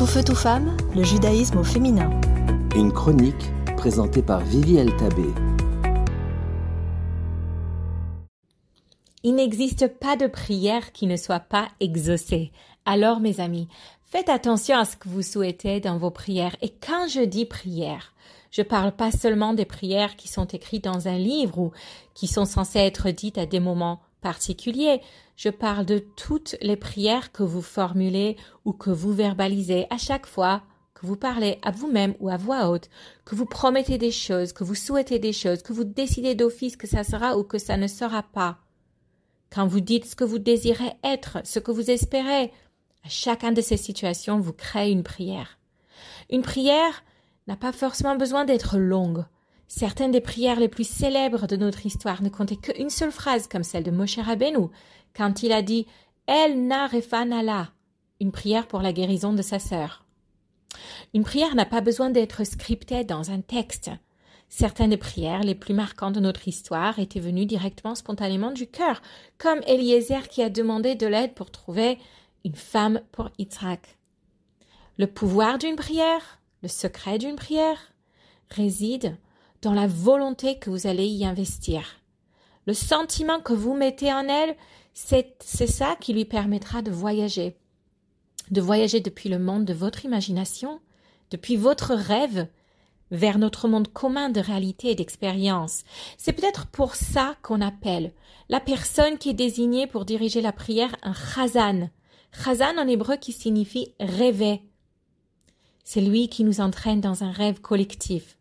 Tout feu, tout femme, le judaïsme au féminin. Une chronique présentée par Vivi Tabé. Il n'existe pas de prière qui ne soit pas exaucée. Alors, mes amis, faites attention à ce que vous souhaitez dans vos prières. Et quand je dis prière, je parle pas seulement des prières qui sont écrites dans un livre ou qui sont censées être dites à des moments particulier. Je parle de toutes les prières que vous formulez ou que vous verbalisez à chaque fois que vous parlez à vous-même ou à voix haute, que vous promettez des choses, que vous souhaitez des choses, que vous décidez d'office que ça sera ou que ça ne sera pas. Quand vous dites ce que vous désirez être, ce que vous espérez, à chacun de ces situations, vous créez une prière. Une prière n'a pas forcément besoin d'être longue. Certaines des prières les plus célèbres de notre histoire ne comptaient qu'une seule phrase, comme celle de Moshe Rabbeinu, quand il a dit El na refanala, une prière pour la guérison de sa sœur. Une prière n'a pas besoin d'être scriptée dans un texte. Certaines des prières les plus marquantes de notre histoire étaient venues directement spontanément du cœur, comme Eliezer qui a demandé de l'aide pour trouver une femme pour Yitzhak. Le pouvoir d'une prière, le secret d'une prière, réside dans la volonté que vous allez y investir. Le sentiment que vous mettez en elle, c'est ça qui lui permettra de voyager. De voyager depuis le monde de votre imagination, depuis votre rêve, vers notre monde commun de réalité et d'expérience. C'est peut-être pour ça qu'on appelle la personne qui est désignée pour diriger la prière un chazan. Chazan en hébreu qui signifie rêver. C'est lui qui nous entraîne dans un rêve collectif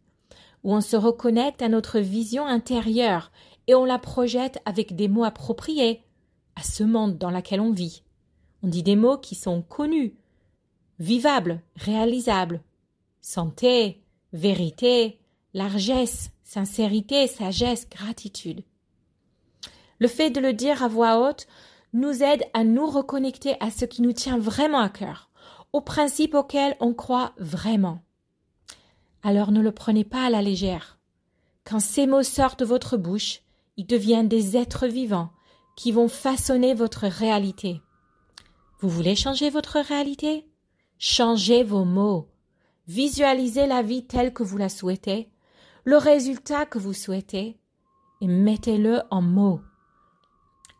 où on se reconnecte à notre vision intérieure et on la projette avec des mots appropriés à ce monde dans lequel on vit. On dit des mots qui sont connus, vivables, réalisables. Santé, vérité, largesse, sincérité, sagesse, gratitude. Le fait de le dire à voix haute nous aide à nous reconnecter à ce qui nous tient vraiment à cœur, aux principes auxquels on croit vraiment alors ne le prenez pas à la légère. Quand ces mots sortent de votre bouche, ils deviennent des êtres vivants qui vont façonner votre réalité. Vous voulez changer votre réalité? Changez vos mots. Visualisez la vie telle que vous la souhaitez, le résultat que vous souhaitez, et mettez-le en mots.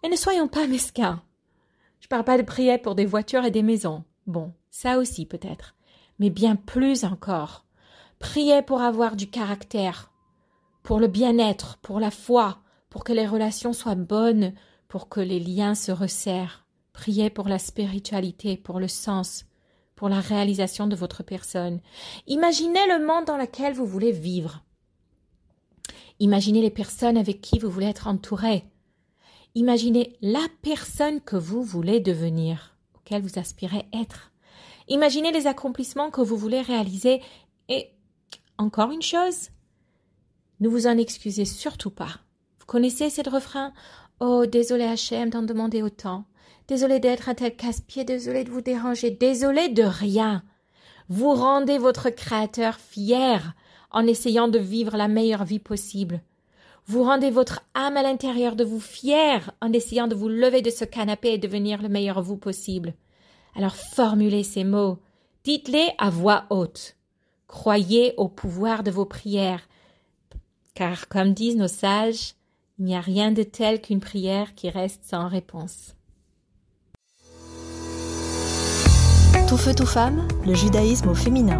Et ne soyons pas mesquins. Je parle pas de prier pour des voitures et des maisons. Bon, ça aussi peut-être. Mais bien plus encore. Priez pour avoir du caractère, pour le bien-être, pour la foi, pour que les relations soient bonnes, pour que les liens se resserrent. Priez pour la spiritualité, pour le sens, pour la réalisation de votre personne. Imaginez le monde dans lequel vous voulez vivre. Imaginez les personnes avec qui vous voulez être entouré. Imaginez la personne que vous voulez devenir, auquel vous aspirez être. Imaginez les accomplissements que vous voulez réaliser et encore une chose, ne vous en excusez surtout pas. Vous connaissez ce refrain Oh, désolé Hachem d'en demander autant. Désolé d'être un tel casse-pied, désolé de vous déranger, désolé de rien. Vous rendez votre Créateur fier en essayant de vivre la meilleure vie possible. Vous rendez votre âme à l'intérieur de vous fier en essayant de vous lever de ce canapé et devenir le meilleur vous possible. Alors formulez ces mots, dites-les à voix haute. Croyez au pouvoir de vos prières, car comme disent nos sages, il n'y a rien de tel qu'une prière qui reste sans réponse. Tout feu, tout femme, le judaïsme au féminin.